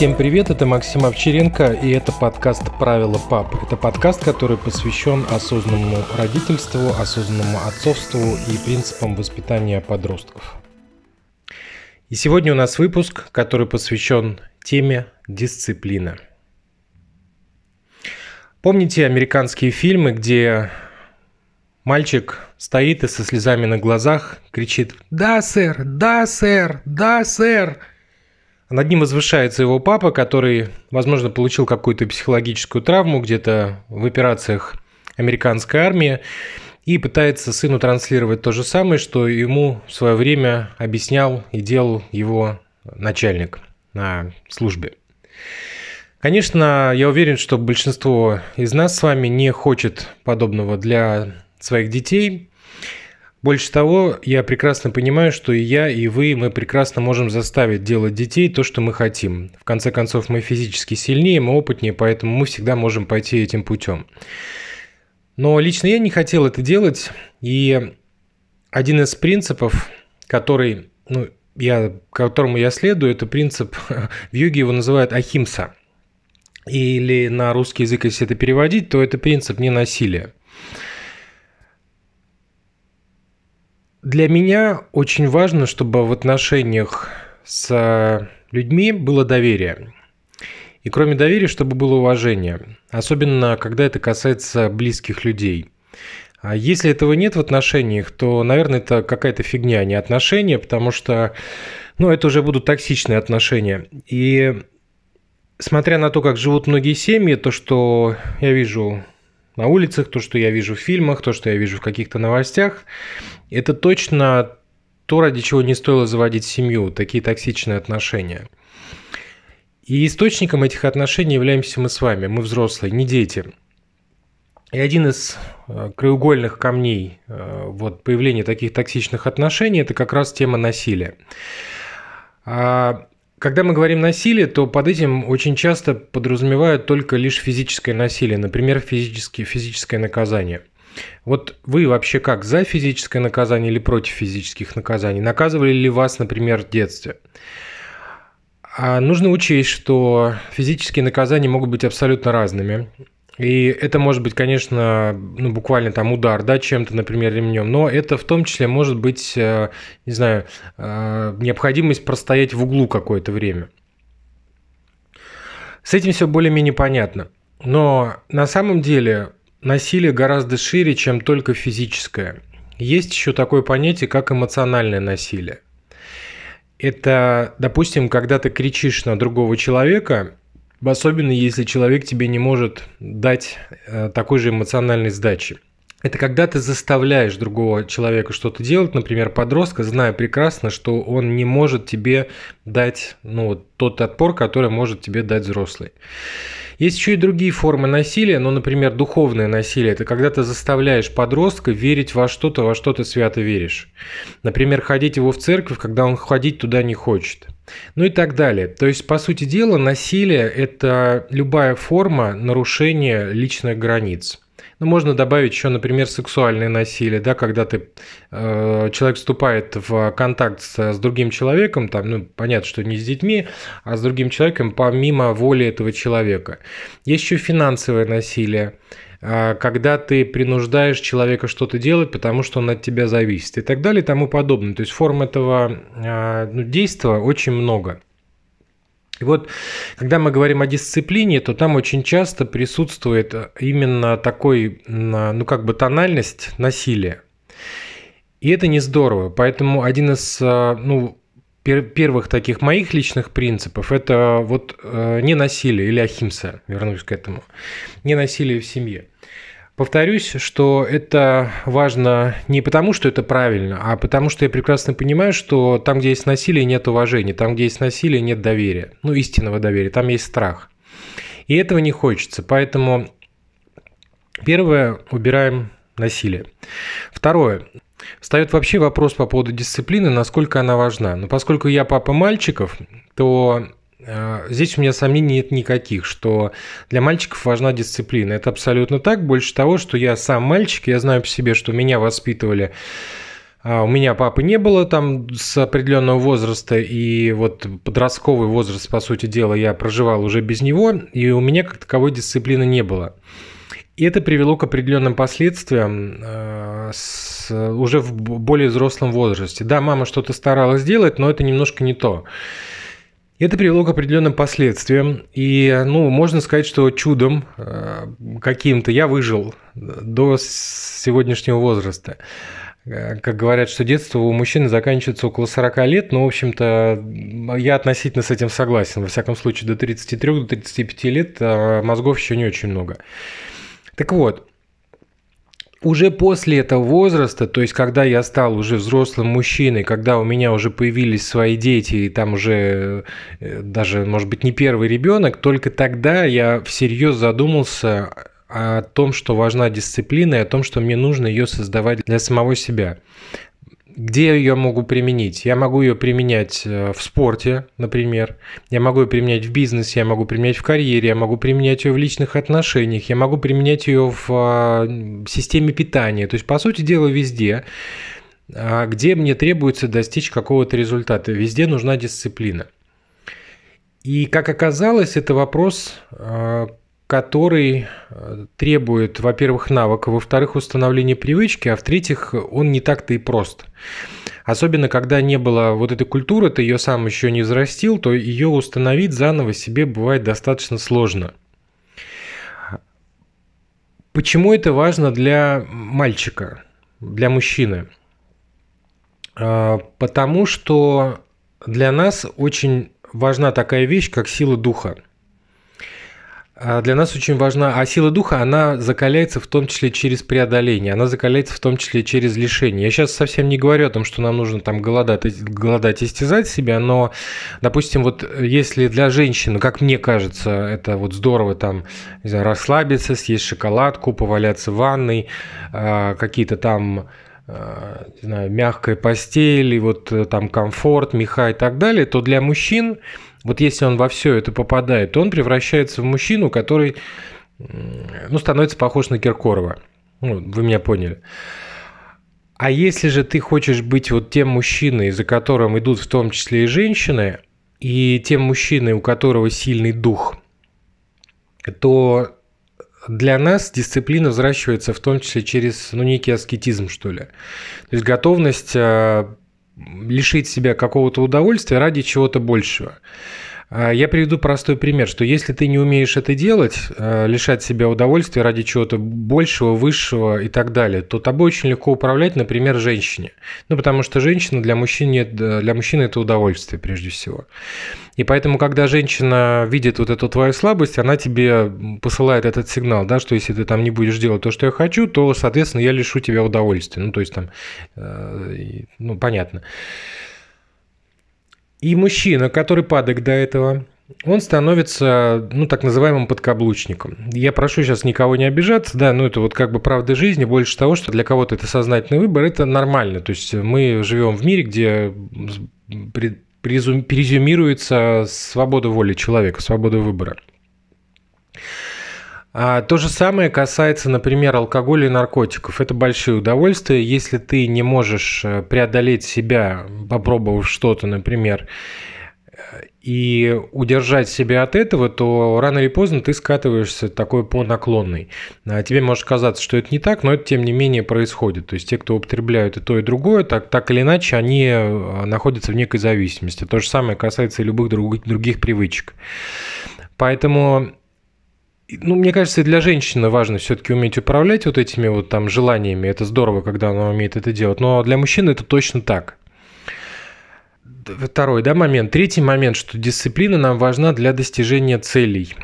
Всем привет, это Максим Овчаренко, и это подкаст «Правила пап». Это подкаст, который посвящен осознанному родительству, осознанному отцовству и принципам воспитания подростков. И сегодня у нас выпуск, который посвящен теме дисциплина. Помните американские фильмы, где мальчик стоит и со слезами на глазах кричит «Да, сэр! Да, сэр! Да, сэр!» Над ним возвышается его папа, который, возможно, получил какую-то психологическую травму где-то в операциях американской армии и пытается сыну транслировать то же самое, что ему в свое время объяснял и делал его начальник на службе. Конечно, я уверен, что большинство из нас с вами не хочет подобного для своих детей, больше того, я прекрасно понимаю, что и я, и вы, мы прекрасно можем заставить делать детей то, что мы хотим. В конце концов, мы физически сильнее, мы опытнее, поэтому мы всегда можем пойти этим путем. Но лично я не хотел это делать, и один из принципов, который, ну, я, которому я следую, это принцип, в йоге его называют ахимса. Или на русский язык, если это переводить, то это принцип ненасилия. Для меня очень важно, чтобы в отношениях с людьми было доверие. И кроме доверия, чтобы было уважение. Особенно, когда это касается близких людей. А если этого нет в отношениях, то, наверное, это какая-то фигня, а не отношения, потому что, ну, это уже будут токсичные отношения. И смотря на то, как живут многие семьи, то, что я вижу на улицах, то, что я вижу в фильмах, то, что я вижу в каких-то новостях, это точно то, ради чего не стоило заводить семью, такие токсичные отношения. И источником этих отношений являемся мы с вами, мы взрослые, не дети. И один из э, краеугольных камней э, вот, появления таких токсичных отношений – это как раз тема насилия. А когда мы говорим насилие, то под этим очень часто подразумевают только лишь физическое насилие, например, физические, физическое наказание. Вот вы вообще как, за физическое наказание или против физических наказаний? Наказывали ли вас, например, в детстве? А нужно учесть, что физические наказания могут быть абсолютно разными. И это может быть, конечно, ну, буквально там удар, да, чем-то, например, ремнем, но это в том числе может быть, э, не знаю, э, необходимость простоять в углу какое-то время. С этим все более-менее понятно. Но на самом деле насилие гораздо шире, чем только физическое. Есть еще такое понятие, как эмоциональное насилие. Это, допустим, когда ты кричишь на другого человека, особенно если человек тебе не может дать э, такой же эмоциональной сдачи. Это когда ты заставляешь другого человека что-то делать, например, подростка, зная прекрасно, что он не может тебе дать ну, тот отпор, который может тебе дать взрослый. Есть еще и другие формы насилия, ну, например, духовное насилие. Это когда ты заставляешь подростка верить во что-то, во что ты свято веришь. Например, ходить его в церковь, когда он ходить туда не хочет. Ну и так далее. То есть, по сути дела, насилие – это любая форма нарушения личных границ. Ну, можно добавить еще, например, сексуальное насилие, да, когда ты, э, человек вступает в контакт с, с другим человеком, там, ну, понятно, что не с детьми, а с другим человеком помимо воли этого человека. Есть еще финансовое насилие э, когда ты принуждаешь человека что-то делать, потому что он от тебя зависит и так далее и тому подобное. То есть форм этого э, ну, действия очень много. И вот, когда мы говорим о дисциплине, то там очень часто присутствует именно такой, ну, как бы тональность насилия. И это не здорово. Поэтому один из, э, ну, первых таких моих личных принципов – это вот э, не насилие или ахимса, вернусь к этому, не насилие в семье. Повторюсь, что это важно не потому, что это правильно, а потому что я прекрасно понимаю, что там, где есть насилие, нет уважения, там, где есть насилие, нет доверия, ну, истинного доверия, там есть страх. И этого не хочется, поэтому первое, убираем насилие. Второе, Встает вообще вопрос по поводу дисциплины, насколько она важна. Но поскольку я папа мальчиков, то здесь у меня сомнений нет никаких, что для мальчиков важна дисциплина. Это абсолютно так. Больше того, что я сам мальчик, я знаю по себе, что меня воспитывали А у меня папы не было там с определенного возраста, и вот подростковый возраст, по сути дела, я проживал уже без него, и у меня как таковой дисциплины не было. И это привело к определенным последствиям э, с, уже в более взрослом возрасте. Да, мама что-то старалась сделать, но это немножко не то. Это привело к определенным последствиям. И, ну, можно сказать, что чудом э, каким-то я выжил до сегодняшнего возраста. Э, как говорят, что детство у мужчины заканчивается около 40 лет, но, в общем-то, я относительно с этим согласен. Во всяком случае, до 33 до 35 лет э, мозгов еще не очень много. Так вот, уже после этого возраста, то есть когда я стал уже взрослым мужчиной, когда у меня уже появились свои дети, и там уже э, даже, может быть, не первый ребенок, только тогда я всерьез задумался о том, что важна дисциплина, и о том, что мне нужно ее создавать для самого себя. Где я ее могу применить? Я могу ее применять э, в спорте, например. Я могу ее применять в бизнесе, я могу применять в карьере, я могу применять ее в личных отношениях, я могу применять ее в а, системе питания. То есть, по сути дела, везде, а, где мне требуется достичь какого-то результата. Везде нужна дисциплина. И, как оказалось, это вопрос а, который э, требует, во-первых, навыка, во-вторых, установления привычки, а в-третьих, он не так-то и прост. Особенно, когда не было вот этой культуры, ты ее сам еще не взрастил, то ее установить заново себе бывает достаточно сложно. Почему это важно для мальчика, для мужчины? А, потому что для нас очень важна такая вещь, как сила духа – для нас очень важна, а сила духа, она закаляется в том числе через преодоление, она закаляется в том числе через лишение. Я сейчас совсем не говорю о том, что нам нужно там голодать, голодать истязать себя, но, допустим, вот если для женщины, как мне кажется, это вот здорово там, не знаю, расслабиться, съесть шоколадку, поваляться в ванной, а, какие-то там а, не знаю, мягкая постель, и вот э, там комфорт, меха и так далее, то для мужчин вот если он во все это попадает, то он превращается в мужчину, который ну, становится похож на Киркорова. Ну, вы меня поняли. А если же ты хочешь быть вот тем мужчиной, за которым идут в том числе и женщины, и тем мужчиной, у которого сильный дух, то для нас дисциплина взращивается в том числе через ну, некий аскетизм, что ли. То есть готовность а, лишить себя какого-то удовольствия ради чего-то большего. А, я приведу простой пример, что если ты не умеешь это делать, а, лишать себя удовольствия ради чего-то большего, высшего и так далее, то тобой очень легко управлять, например, женщине. Ну, потому что женщина для мужчины, для мужчины это удовольствие прежде всего. И поэтому, когда женщина видит вот эту твою слабость, она тебе посылает этот сигнал, да, что если ты там не будешь делать то, что я хочу, то, соответственно, я лишу тебя удовольствия. Ну, то есть там, э, ну, понятно. И мужчина, который падок до этого, он становится, ну, так называемым подкаблучником. Я прошу сейчас никого не обижаться, да, но это вот как бы правда жизни, больше того, что для кого-то это сознательный выбор, это нормально. То есть мы живем в мире, где презюмируется свобода воли человека, свобода выбора. А то же самое касается, например, алкоголя и наркотиков. Это большие удовольствия. Если ты не можешь э, преодолеть себя, попробовав что-то, например, и удержать себя от этого, то рано или поздно ты скатываешься такой по наклонной. А тебе может казаться, что это не так, но это тем не менее происходит. То есть те, кто употребляют и то, и другое, так, так или иначе, они э, находятся в некой зависимости. То же самое касается и любых других, других привычек. Поэтому ну, мне кажется, и для женщины важно все-таки уметь управлять вот этими вот там желаниями. Это здорово, когда она умеет это делать. Но для мужчины это точно так. Второй да, момент. Третий момент, что дисциплина нам важна для достижения целей.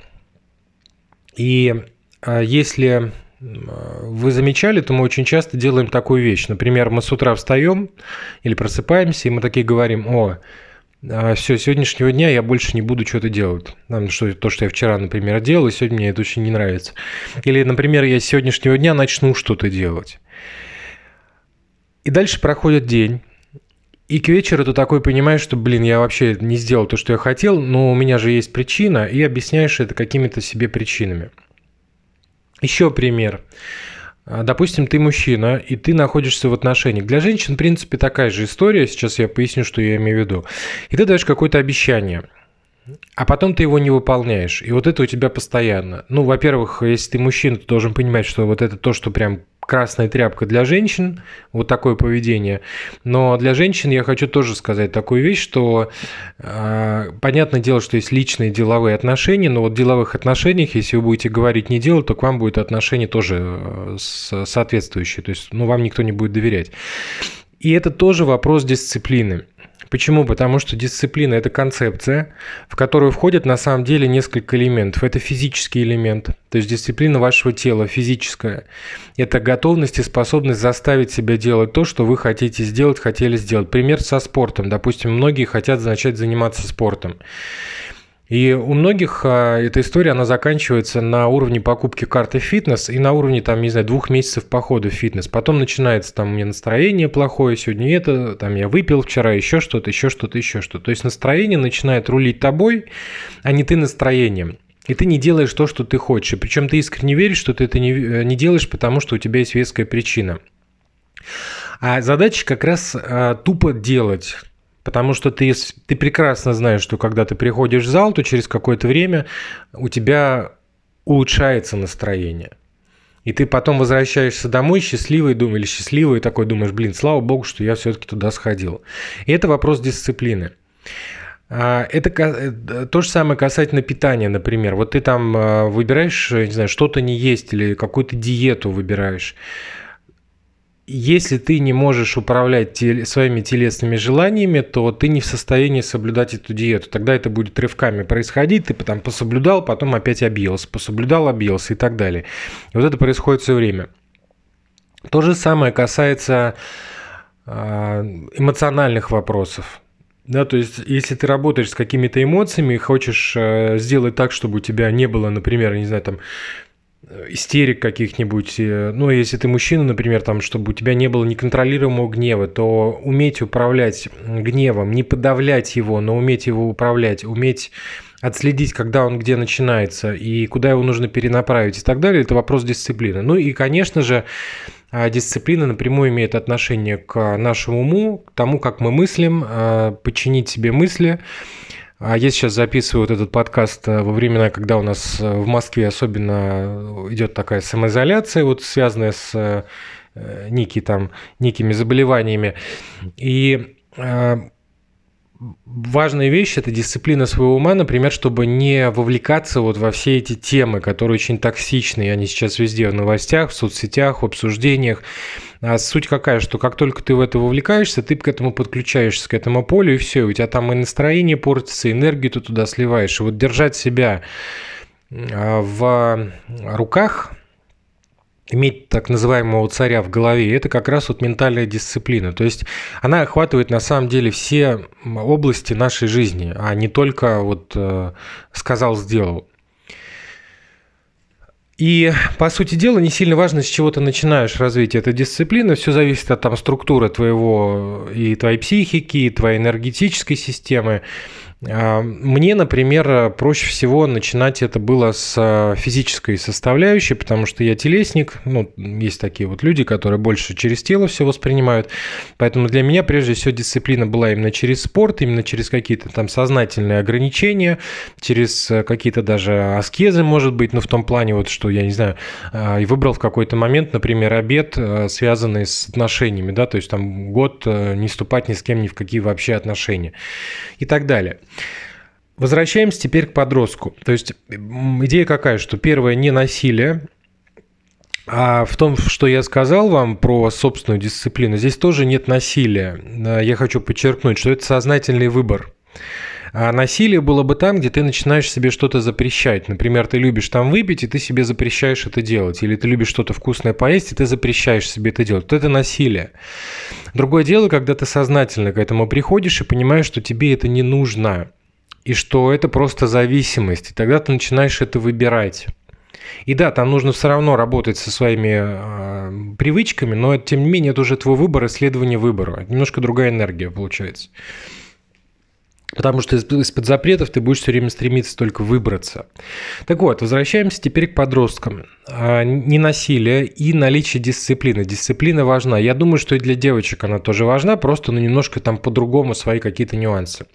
И а, если вы замечали, то мы очень часто делаем такую вещь. Например, мы с утра встаем или просыпаемся, и мы такие говорим, о, а, все, сегодняшнего дня я больше не буду что-то делать. Что, то, что я вчера, например, делал, и сегодня мне это очень не нравится. Или, например, я с сегодняшнего дня начну что-то делать. И дальше проходит день. И к вечеру ты такой понимаешь, что, блин, я вообще не сделал то, что я хотел, но у меня же есть причина, и объясняешь это какими-то себе причинами. Еще пример. Допустим, ты мужчина, и ты находишься в отношениях. Для женщин, в принципе, такая же история. Сейчас я поясню, что я имею в виду. И ты даешь какое-то обещание. А потом ты его не выполняешь. И вот это у тебя постоянно. Ну, во-первых, если ты мужчина, ты должен понимать, что вот это то, что прям красная тряпка для женщин, вот такое поведение. Но для женщин я хочу тоже сказать такую вещь, что э, понятное дело, что есть личные деловые отношения, но вот в деловых отношениях, если вы будете говорить не делать, то к вам будет отношение тоже э, соответствующее. То есть, ну, вам никто не будет доверять. И это тоже вопрос дисциплины. Почему? Потому что дисциплина – это концепция, в которую входит на самом деле несколько элементов. Это физический элемент, то есть дисциплина вашего тела, физическая. Это готовность и способность заставить себя делать то, что вы хотите сделать, хотели сделать. Пример со спортом. Допустим, многие хотят начать заниматься спортом. И у многих а, эта история, она заканчивается на уровне покупки карты фитнес и на уровне, там, не знаю, двух месяцев похода в фитнес. Потом начинается, там, у меня настроение плохое, сегодня это, там, я выпил вчера, еще что-то, еще что-то, еще что-то. То есть настроение начинает рулить тобой, а не ты настроением. И ты не делаешь то, что ты хочешь. Причем ты искренне веришь, что ты это не, э, не делаешь, потому что у тебя есть веская причина. А задача как раз а, тупо делать. Потому что ты, ты прекрасно знаешь, что когда ты приходишь в зал, то через какое-то время у тебя улучшается настроение. И ты потом возвращаешься домой счастливый, думаешь, или счастливый, и такой думаешь, блин, слава богу, что я все-таки туда сходил. И это вопрос дисциплины. А, это э, то же самое касательно питания, например. Вот ты там а, выбираешь, не знаю, что-то не есть или какую-то диету выбираешь если ты не можешь управлять тел- своими телесными желаниями, то ты не в состоянии соблюдать эту диету. Тогда это будет рывками происходить, ты потом пособлюдал, потом опять объелся, пособлюдал, объелся и так далее. И вот это происходит все время. То же самое касается а, эмоциональных вопросов. Да, то есть, если ты работаешь с какими-то эмоциями и хочешь э, сделать так, чтобы у тебя не было, например, не знаю, там истерик каких-нибудь, э, ну, если ты мужчина, например, там, чтобы у тебя не было неконтролируемого гнева, то уметь управлять гневом, не подавлять его, но уметь его управлять, уметь отследить, когда он где начинается и куда его нужно перенаправить и так далее, это вопрос дисциплины. Ну и, конечно же, а, дисциплина напрямую имеет отношение к нашему уму, к тому, как мы мыслим, а, подчинить себе мысли, а я сейчас записываю вот этот подкаст э, во времена, когда у нас э, в Москве особенно идет такая самоизоляция, вот связанная с э, некие там, некими заболеваниями. И важная вещь – это дисциплина своего ума, например, чтобы не вовлекаться вот во все эти темы, которые очень токсичны, они сейчас везде в новостях, в соцсетях, в обсуждениях. А суть какая, что как только ты в это вовлекаешься, ты к этому подключаешься, к этому полю, и все, у тебя там и настроение портится, и энергию ты туда сливаешь. И вот держать себя а, в руках – иметь так называемого царя в голове, это как раз вот ментальная дисциплина. То есть она охватывает на самом деле все области нашей жизни, а не только вот э, сказал, сделал. И, по сути дела, не сильно важно, с чего ты начинаешь развитие этой дисциплины. Все зависит от там, структуры твоего и твоей психики, и твоей энергетической системы. А, мне, например, проще всего начинать это было с а, физической составляющей, потому что я телесник, ну, есть такие вот люди, которые больше через тело все воспринимают, поэтому для меня прежде всего дисциплина была именно через спорт, именно через какие-то там сознательные ограничения, через а, какие-то даже аскезы, может быть, но в том плане вот, что я не знаю, и выбрал в какой-то момент, например, обед, связанный с отношениями, да, то есть там год не вступать ни с кем ни в какие вообще отношения и так далее. Возвращаемся теперь к подростку. То есть идея какая, что первое не насилие, а в том, что я сказал вам про собственную дисциплину, здесь тоже нет насилия. Я хочу подчеркнуть, что это сознательный выбор. А насилие было бы там, где ты начинаешь себе что-то запрещать. Например, ты любишь там выпить, и ты себе запрещаешь это делать. Или ты любишь что-то вкусное поесть, и ты запрещаешь себе это делать. Вот это насилие. Другое дело, когда ты сознательно к этому приходишь и понимаешь, что тебе это не нужно. И что это просто зависимость. И тогда ты начинаешь это выбирать. И да, там нужно все равно работать со своими э, привычками, но тем не менее это уже твой выбор, исследование выбора. Немножко другая энергия получается. Потому что из-под запретов ты будешь все время стремиться только выбраться. Так вот, возвращаемся теперь к подросткам. А, не насилие и наличие дисциплины. Дисциплина важна. Я думаю, что и для девочек она тоже важна, просто ну, немножко там по-другому свои какие-то нюансы.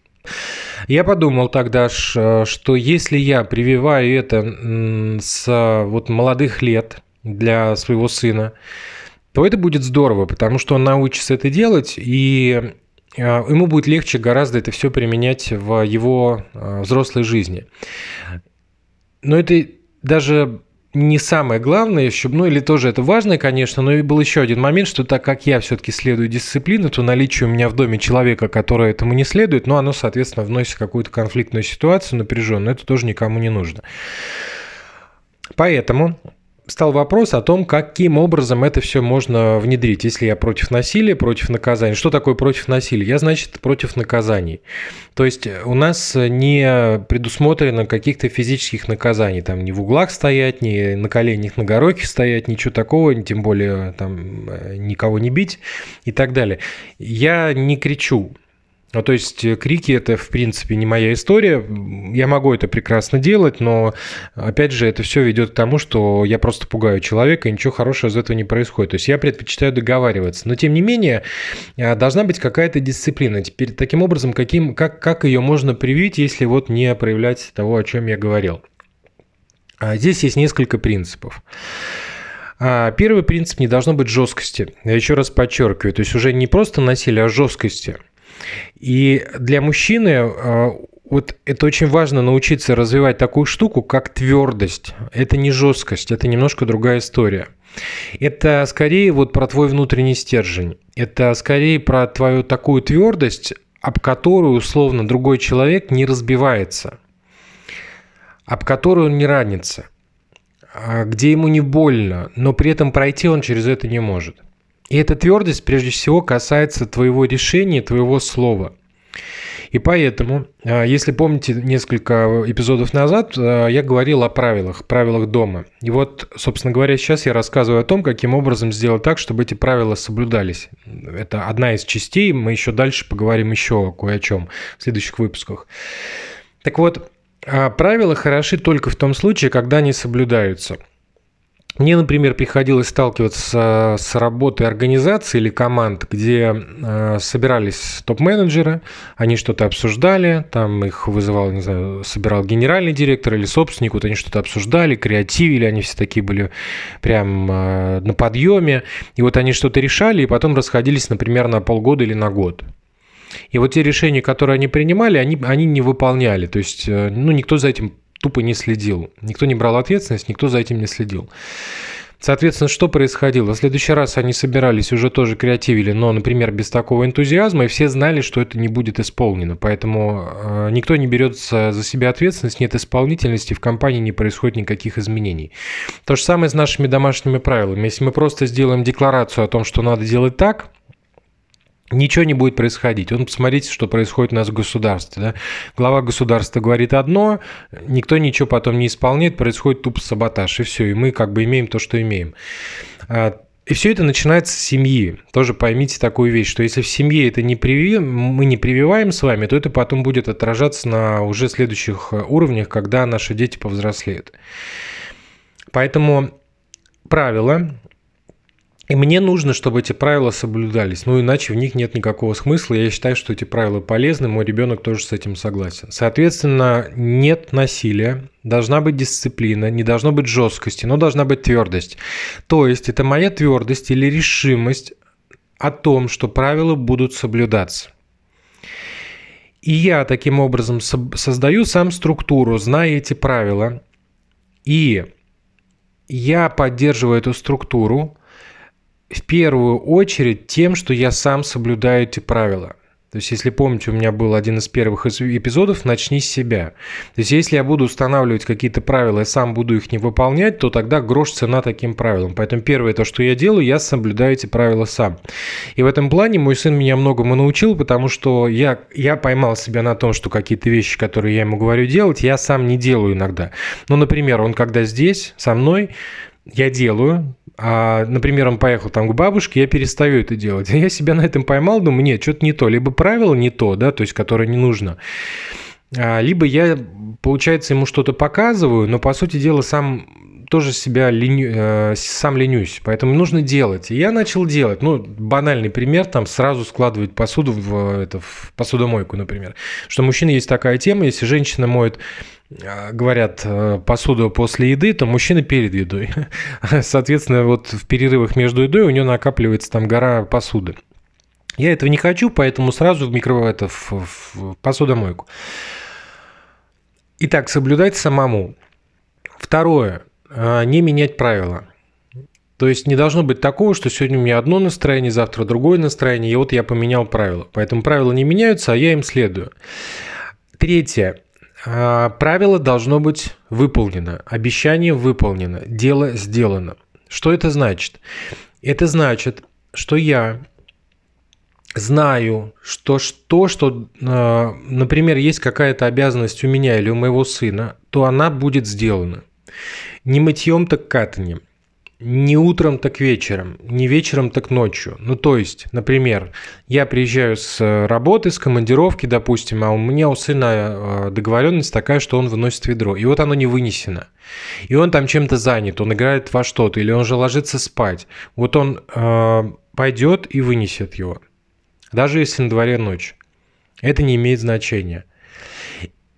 Я подумал тогда, что если я прививаю это с вот молодых лет для своего сына, то это будет здорово, потому что он научится это делать, и ему будет легче гораздо это все применять в его а, взрослой жизни. Но это даже не самое главное еще, ну или тоже это важно, конечно, но и был еще один момент, что так как я все-таки следую дисциплине, то наличие у меня в доме человека, который этому не следует, ну оно, соответственно, вносит какую-то конфликтную ситуацию напряженную, это тоже никому не нужно. Поэтому стал вопрос о том, каким образом это все можно внедрить. Если я против насилия, против наказаний. Что такое против насилия? Я, значит, против наказаний. То есть у нас не предусмотрено каких-то физических наказаний. Там ни в углах стоять, ни на коленях на гороке стоять, ничего такого, тем более там э, никого не бить и так далее. Я не кричу ну, то есть э, крики это, в принципе, не моя история. Я могу это прекрасно делать, но, опять же, это все ведет к тому, что я просто пугаю человека, и ничего хорошего из этого не происходит. То есть я предпочитаю договариваться. Но, тем не менее, э, должна быть какая-то дисциплина. Теперь, таким образом, каким, как, как ее можно привить, если вот не проявлять того, о чем я говорил? А здесь есть несколько принципов. А, первый принцип не должно быть жесткости. Я еще раз подчеркиваю, то есть уже не просто насилие, а жесткости. И для мужчины э, вот это очень важно научиться развивать такую штуку, как твердость. Это не жесткость, это немножко другая история. Это скорее вот про твой внутренний стержень. Это скорее про твою такую твердость, об которую условно другой человек не разбивается, об которую он не ранится, а где ему не больно, но при этом пройти он через это не может. И эта твердость прежде всего касается твоего решения, твоего слова. И поэтому, а, если помните несколько эпизодов назад, а, я говорил о правилах, правилах дома. И вот, собственно говоря, сейчас я рассказываю о том, каким образом сделать так, чтобы эти правила соблюдались. Это одна из частей, мы еще дальше поговорим еще кое о чем в следующих выпусках. Так вот, а, правила хороши только в том случае, когда они соблюдаются – мне, например, приходилось сталкиваться с работой организации или команд, где э, собирались топ-менеджеры, они что-то обсуждали, там их вызывал, не знаю, собирал генеральный директор или собственник, вот они что-то обсуждали, креативили, они все такие были прям э, на подъеме, и вот они что-то решали, и потом расходились, например, на полгода или на год. И вот те решения, которые они принимали, они, они не выполняли. То есть, э, ну, никто за этим тупо не следил. Никто не брал ответственность, никто за этим не следил. Соответственно, что происходило? В следующий раз они собирались, уже тоже креативили, но, например, без такого энтузиазма, и все знали, что это не будет исполнено. Поэтому э, никто не берется за себя ответственность, нет исполнительности, в компании не происходит никаких изменений. То же самое с нашими домашними правилами. Если мы просто сделаем декларацию о том, что надо делать так, ничего не будет происходить. Он посмотрите, что происходит у нас в государстве. Да? Глава государства говорит одно, никто ничего потом не исполняет, происходит тупо саботаж, и все, и мы как бы имеем то, что имеем. А, и все это начинается с семьи. Тоже поймите такую вещь, что если в семье это не приви... мы не прививаем с вами, то это потом будет отражаться на уже следующих уровнях, когда наши дети повзрослеют. Поэтому правило и мне нужно, чтобы эти правила соблюдались. Ну, иначе в них нет никакого смысла. Я считаю, что эти правила полезны. Мой ребенок тоже с этим согласен. Соответственно, нет насилия. Должна быть дисциплина, не должно быть жесткости, но должна быть твердость. То есть это моя твердость или решимость о том, что правила будут соблюдаться. И я таким образом создаю сам структуру, зная эти правила. И я поддерживаю эту структуру в первую очередь тем, что я сам соблюдаю эти правила. То есть, если помните, у меня был один из первых эпизодов «Начни с себя». То есть, если я буду устанавливать какие-то правила и сам буду их не выполнять, то тогда грош цена таким правилам. Поэтому первое, то, что я делаю, я соблюдаю эти правила сам. И в этом плане мой сын меня многому научил, потому что я, я поймал себя на том, что какие-то вещи, которые я ему говорю делать, я сам не делаю иногда. Ну, например, он когда здесь со мной, я делаю, а, например, он поехал там к бабушке, я перестаю это делать. Я себя на этом поймал, думаю, нет, что-то не то. Либо правило не то, да, то есть, которое не нужно. А, либо я, получается, ему что-то показываю, но, по сути дела, сам тоже себя леню, э, сам ленюсь, поэтому нужно делать. И я начал делать. Ну, банальный пример, там сразу складывать посуду в, это, в посудомойку, например. Что у мужчин есть такая тема, если женщина моет э, говорят, э, посуду после еды, то мужчина перед едой. Соответственно, вот в перерывах между едой у него накапливается там гора посуды. Я этого не хочу, поэтому сразу в микро это в, в посудомойку. Итак, соблюдать самому. Второе. А, не менять правила. То есть не должно быть такого, что сегодня у меня одно настроение, завтра другое настроение, и вот я поменял правила. Поэтому правила не меняются, а я им следую. Третье. А, правило должно быть выполнено, обещание выполнено, дело сделано. Что это значит? Это значит, что я знаю, что то, что, а, например, есть какая-то обязанность у меня или у моего сына, то она будет сделана. Не мытьем, так катанием. Не утром, так вечером. Не вечером, так ночью. Ну, то есть, например, я приезжаю с работы, с командировки, допустим, а у меня у сына э, договоренность такая, что он выносит ведро. И вот оно не вынесено. И он там чем-то занят, он играет во что-то, или он же ложится спать. Вот он э, пойдет и вынесет его. Даже если на дворе ночь. Это не имеет значения.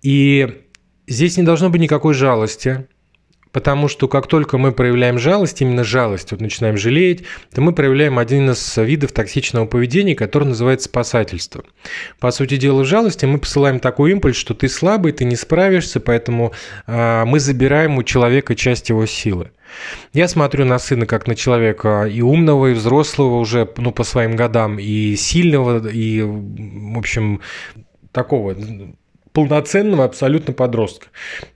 И здесь не должно быть никакой жалости Потому что как только мы проявляем жалость, именно жалость, вот начинаем жалеть, то мы проявляем один из видов токсичного поведения, который называется спасательство. По сути дела, в жалости мы посылаем такой импульс, что ты слабый, ты не справишься, поэтому э, мы забираем у человека часть его силы. Я смотрю на сына как на человека и умного, и взрослого уже ну, по своим годам, и сильного, и, в общем, такого полноценного абсолютно подростка.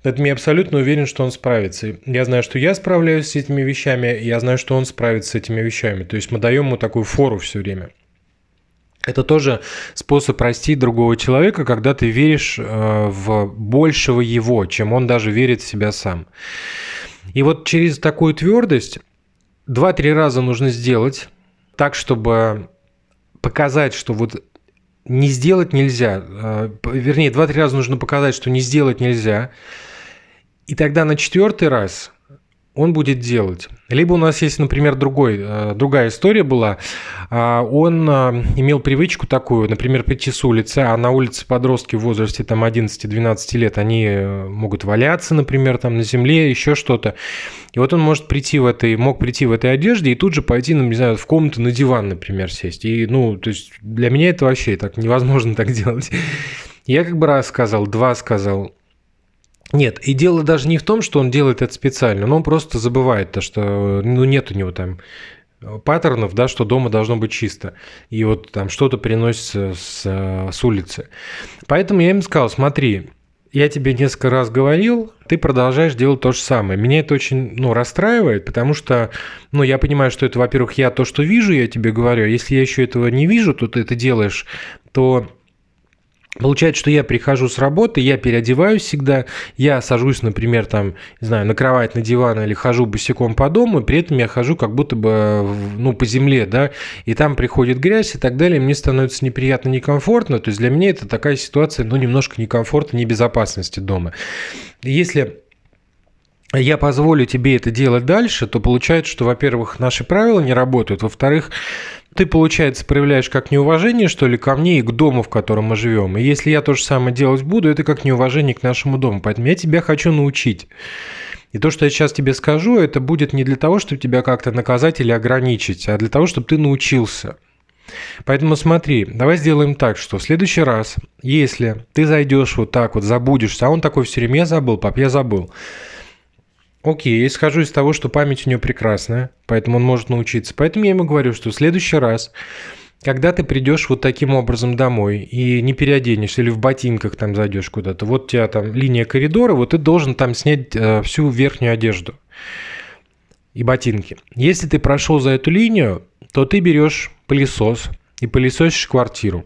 Поэтому я абсолютно уверен, что он справится. Я знаю, что я справляюсь с этими вещами, я знаю, что он справится с этими вещами. То есть мы даем ему такую фору все время. Это тоже способ простить другого человека, когда ты веришь э, в большего его, чем он даже верит в себя сам. И вот через такую твердость два-три раза нужно сделать так, чтобы показать, что вот не сделать нельзя. А, вернее, два-три раза нужно показать, что не сделать нельзя. И тогда на четвертый раз он будет делать. Либо у нас есть, например, другой, э, другая история была. А, он э, имел привычку такую, например, прийти с улицы, а на улице подростки в возрасте там 11-12 лет, они э, могут валяться, например, там на земле, еще что-то. И вот он может прийти в этой, мог прийти в этой одежде и тут же пойти, ну, не знаю, в комнату на диван, например, сесть. И, ну, то есть для меня это вообще так невозможно так делать. Я как бы раз сказал, два сказал, нет, и дело даже не в том, что он делает это специально, но он просто забывает то, что ну, нет у него там паттернов, да, что дома должно быть чисто. И вот там что-то приносится с, с улицы. Поэтому я им сказал, смотри, я тебе несколько раз говорил, ты продолжаешь делать то же самое. Меня это очень ну, расстраивает, потому что ну, я понимаю, что это, во-первых, я то, что вижу, я тебе говорю. А если я еще этого не вижу, то ты это делаешь, то Получается, что я прихожу с работы, я переодеваюсь всегда, я сажусь, например, там, не знаю, на кровать, на диван или хожу босиком по дому, и при этом я хожу как будто бы, ну, по земле, да, и там приходит грязь и так далее, мне становится неприятно, некомфортно, то есть для меня это такая ситуация, ну, немножко некомфортно, небезопасности дома. Если я позволю тебе это делать дальше, то получается, что, во-первых, наши правила не работают, во-вторых, ты, получается, проявляешь как неуважение, что ли, ко мне и к дому, в котором мы живем. И если я то же самое делать буду, это как неуважение к нашему дому. Поэтому я тебя хочу научить. И то, что я сейчас тебе скажу, это будет не для того, чтобы тебя как-то наказать или ограничить, а для того, чтобы ты научился. Поэтому смотри, давай сделаем так, что в следующий раз, если ты зайдешь вот так вот, забудешься, а он такой все время, я забыл, пап, я забыл. Окей, я исхожу из того, что память у него прекрасная, поэтому он может научиться. Поэтому я ему говорю, что в следующий раз, когда ты придешь вот таким образом домой и не переоденешься или в ботинках там зайдешь куда-то, вот у тебя там линия коридора, вот ты должен там снять э, всю верхнюю одежду и ботинки. Если ты прошел за эту линию, то ты берешь пылесос и пылесосишь квартиру.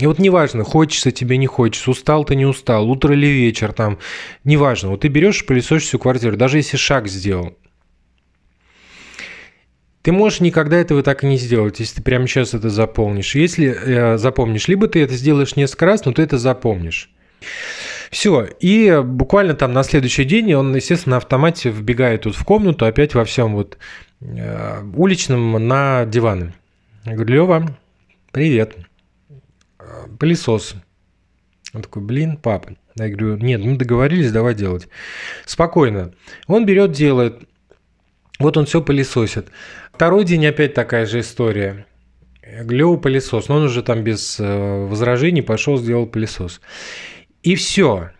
И вот неважно, хочется тебе, не хочется, устал ты, не устал, утро или вечер, там, неважно. Вот ты берешь и пылесосишь всю квартиру, даже если шаг сделал. ты можешь никогда этого так и не сделать, если ты прямо сейчас это заполнишь. Если э, запомнишь, либо ты это сделаешь несколько раз, но ты это запомнишь. Все, и буквально там на следующий день он, естественно, на автомате вбегает тут в комнату, опять во всем вот э, уличном на диваны. Я говорю, Лева, привет, пылесос. Он такой, блин, папа. Я говорю, нет, мы договорились, давай делать. Спокойно. Он берет, делает. Вот он все пылесосит. Второй день опять такая же история. Лева пылесос, но он уже там без э, возражений пошел, сделал пылесос. И все.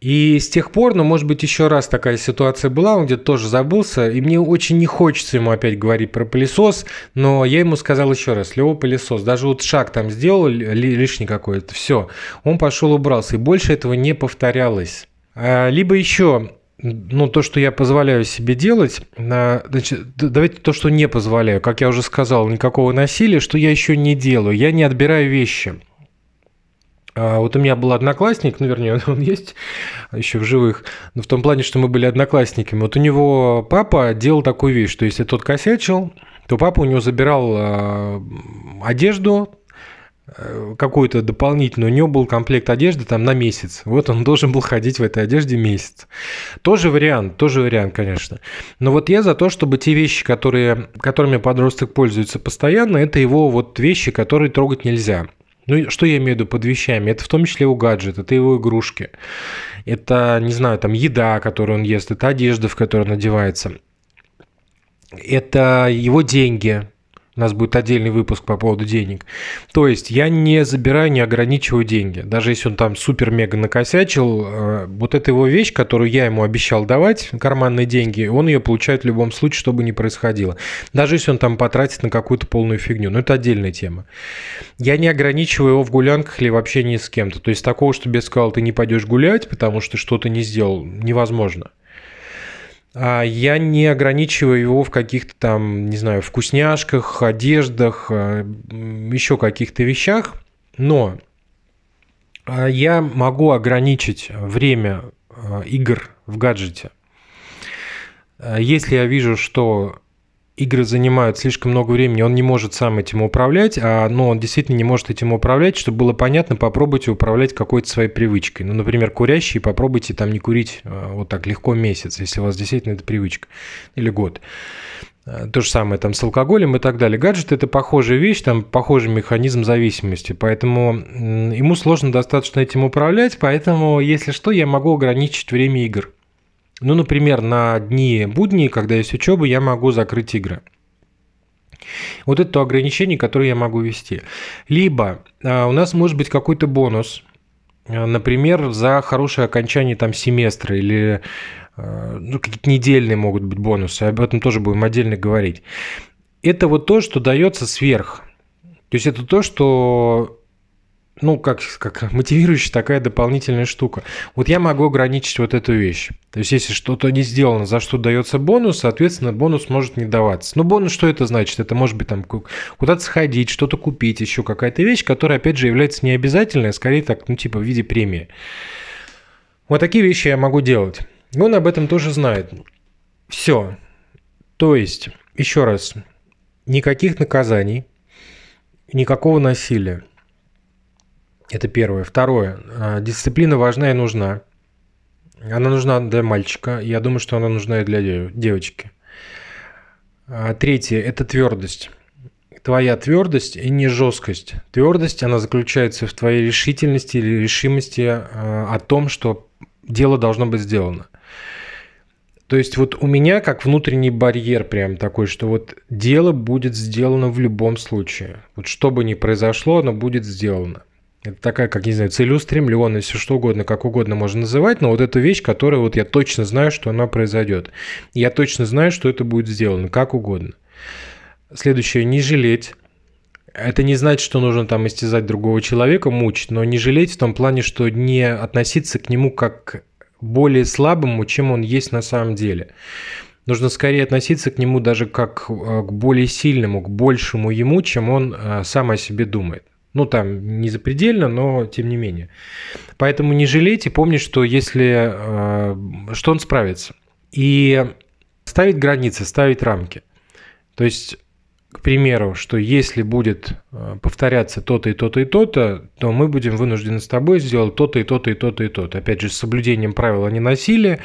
И с тех пор, ну, может быть, еще раз такая ситуация была, он где-то тоже забылся, и мне очень не хочется ему опять говорить про пылесос, но я ему сказал еще раз, Лева пылесос, даже вот шаг там сделал лишний какой-то, все, он пошел убрался, и больше этого не повторялось. А, либо еще ну, то, что я позволяю себе делать, значит, давайте то, что не позволяю. Как я уже сказал, никакого насилия, что я еще не делаю. Я не отбираю вещи. А вот у меня был одноклассник, ну, вернее, он есть еще в живых, но в том плане, что мы были одноклассниками. Вот у него папа делал такую вещь, что если тот косячил, то папа у него забирал а, одежду, Э, какую-то дополнительную, у него был комплект одежды там на месяц. Вот он должен был ходить в этой одежде месяц. Тоже вариант, тоже вариант, конечно. Но вот я за то, чтобы те вещи, которые, которыми подросток пользуется постоянно, это его вот вещи, которые трогать нельзя. Ну, что я имею в виду под вещами? Это в том числе его гаджет, это его игрушки. Это, не знаю, там еда, которую он ест, это одежда, в которой он одевается. Это его деньги, у нас будет отдельный выпуск по поводу денег. То есть я не забираю, не ограничиваю деньги. Даже если он там супер-мега накосячил, э, вот эта его вещь, которую я ему обещал давать, карманные деньги, он ее получает в любом случае, что бы ни происходило. Даже если он там потратит на какую-то полную фигню. Но это отдельная тема. Я не ограничиваю его в гулянках или вообще ни с кем-то. То есть такого, чтобы я сказал, ты не пойдешь гулять, потому что что-то не сделал, невозможно. А я не ограничиваю его в каких-то там, не знаю, вкусняшках, одеждах, а, еще каких-то вещах, но а, я могу ограничить время игр в гаджете. Если я вижу, что игры занимают слишком много времени, он не может сам этим управлять, а ну, он действительно не может этим управлять, чтобы было понятно, попробуйте управлять какой-то своей привычкой. Ну, например, курящие, попробуйте там не курить а, вот так легко месяц, если у вас действительно это привычка, или год. А, то же самое там с алкоголем и так далее. Гаджет – это похожая вещь, там похожий механизм зависимости, поэтому ему сложно достаточно этим управлять, поэтому, если что, я могу ограничить время игр. Ну, например, на дни будни, когда есть учеба, я могу закрыть игры. Вот это то ограничение, которое я могу ввести. Либо а, у нас может быть какой-то бонус, а, например, за хорошее окончание там семестра или а, ну, какие-то недельные могут быть бонусы, об этом тоже будем отдельно говорить. Это вот то, что дается сверх. То есть это то, что ну, как, как мотивирующая такая дополнительная штука. Вот я могу ограничить вот эту вещь. То есть, если что-то не сделано, за что дается бонус, соответственно, бонус может не даваться. Но бонус что это значит? Это может быть там куда-то сходить, что-то купить, еще какая-то вещь, которая, опять же, является не обязательной, а скорее так, ну, типа в виде премии. Вот такие вещи я могу делать. Он об этом тоже знает. Все. То есть, еще раз, никаких наказаний, никакого насилия. Это первое. Второе. А, дисциплина важна и нужна. Она нужна для мальчика. Я думаю, что она нужна и для девочки. А, третье – это твердость. Твоя твердость и не жесткость. Твердость, она заключается в твоей решительности или решимости а, о том, что дело должно быть сделано. То есть вот у меня как внутренний барьер прям такой, что вот дело будет сделано в любом случае. Вот что бы ни произошло, оно будет сделано. Это такая, как, не знаю, целеустремленность, все что угодно, как угодно можно называть, но вот эта вещь, которая вот я точно знаю, что она произойдет. Я точно знаю, что это будет сделано, как угодно. Следующее, не жалеть. Это не значит, что нужно там истязать другого человека, мучить, но не жалеть в том плане, что не относиться к нему как к более слабому, чем он есть на самом деле. Нужно скорее относиться к нему даже как э, к более сильному, к большему ему, чем он э, сам о себе думает. Ну, там не запредельно, но тем не менее. Поэтому не жалейте, помните, что если... Э, что он справится. И ставить границы, ставить рамки. То есть к примеру, что если будет э, повторяться то-то и то-то и то-то, то мы будем вынуждены с тобой сделать то-то и то-то и то-то и то-то. Опять же, с соблюдением правила не насилия,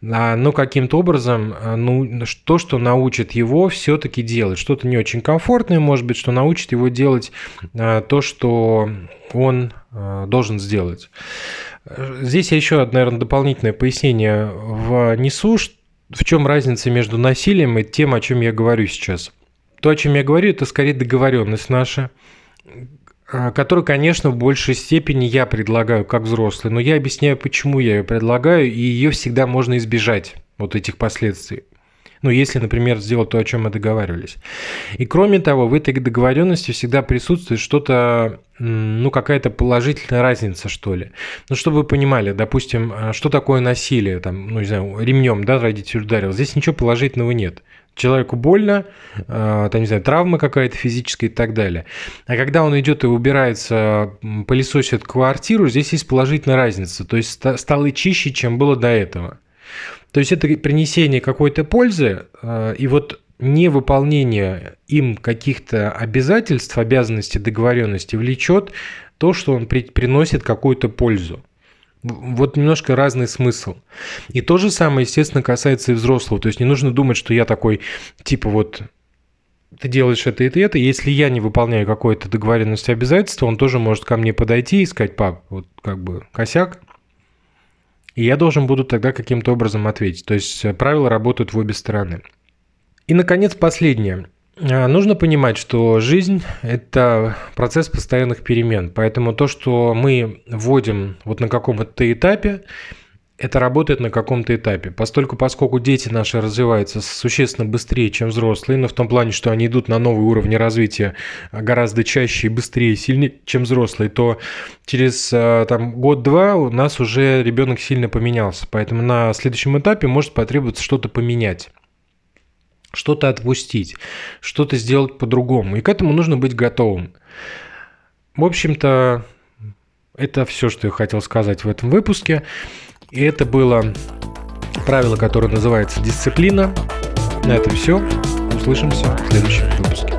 а, но каким-то образом э, ну, то, что научит его все-таки делать. Что-то не очень комфортное, может быть, что научит его делать э, то, что он должен сделать. Здесь я еще, наверное, дополнительное пояснение внесу, в чем разница между насилием и тем, о чем я говорю сейчас – то, о чем я говорю, это скорее договоренность наша, а, которую, конечно, в большей степени я предлагаю как взрослый, но я объясняю, почему я ее предлагаю, и ее всегда можно избежать, вот этих последствий. Ну, если, например, сделать то, о чем мы договаривались. И кроме того, в этой договоренности всегда присутствует что-то, ну, какая-то положительная разница, что ли. Ну, чтобы вы понимали, допустим, а, что такое насилие, там, ну, не знаю, ремнем, да, родитель ударил. Здесь ничего положительного нет человеку больно, э, там, не знаю, травма какая-то физическая и так далее. А когда он идет и убирается, пылесосит квартиру, здесь есть положительная разница. То есть стало чище, чем было до этого. То есть это принесение какой-то пользы, э, и вот невыполнение им каких-то обязательств, обязанностей, договоренностей влечет то, что он приносит какую-то пользу. Вот немножко разный смысл. И то же самое, естественно, касается и взрослого. То есть не нужно думать, что я такой, типа вот, ты делаешь это это, это. Если я не выполняю какой-то договоренности обязательства, он тоже может ко мне подойти и сказать, пап, вот как бы косяк. И я должен буду тогда каким-то образом ответить. То есть правила работают в обе стороны. И, наконец, последнее. А, нужно понимать, что жизнь – это процесс постоянных перемен. Поэтому то, что мы вводим вот на каком-то этапе, это работает на каком-то этапе. Постольку, поскольку дети наши развиваются существенно быстрее, чем взрослые, но в том плане, что они идут на новые уровни развития гораздо чаще и быстрее, сильнее, чем взрослые, то через а, там, год-два у нас уже ребенок сильно поменялся. Поэтому на следующем этапе может потребоваться что-то поменять что-то отпустить, что-то сделать по-другому. И к этому нужно быть готовым. В общем-то, это все, что я хотел сказать в этом выпуске. И это было правило, которое называется дисциплина. На этом все. Услышимся в следующем выпуске.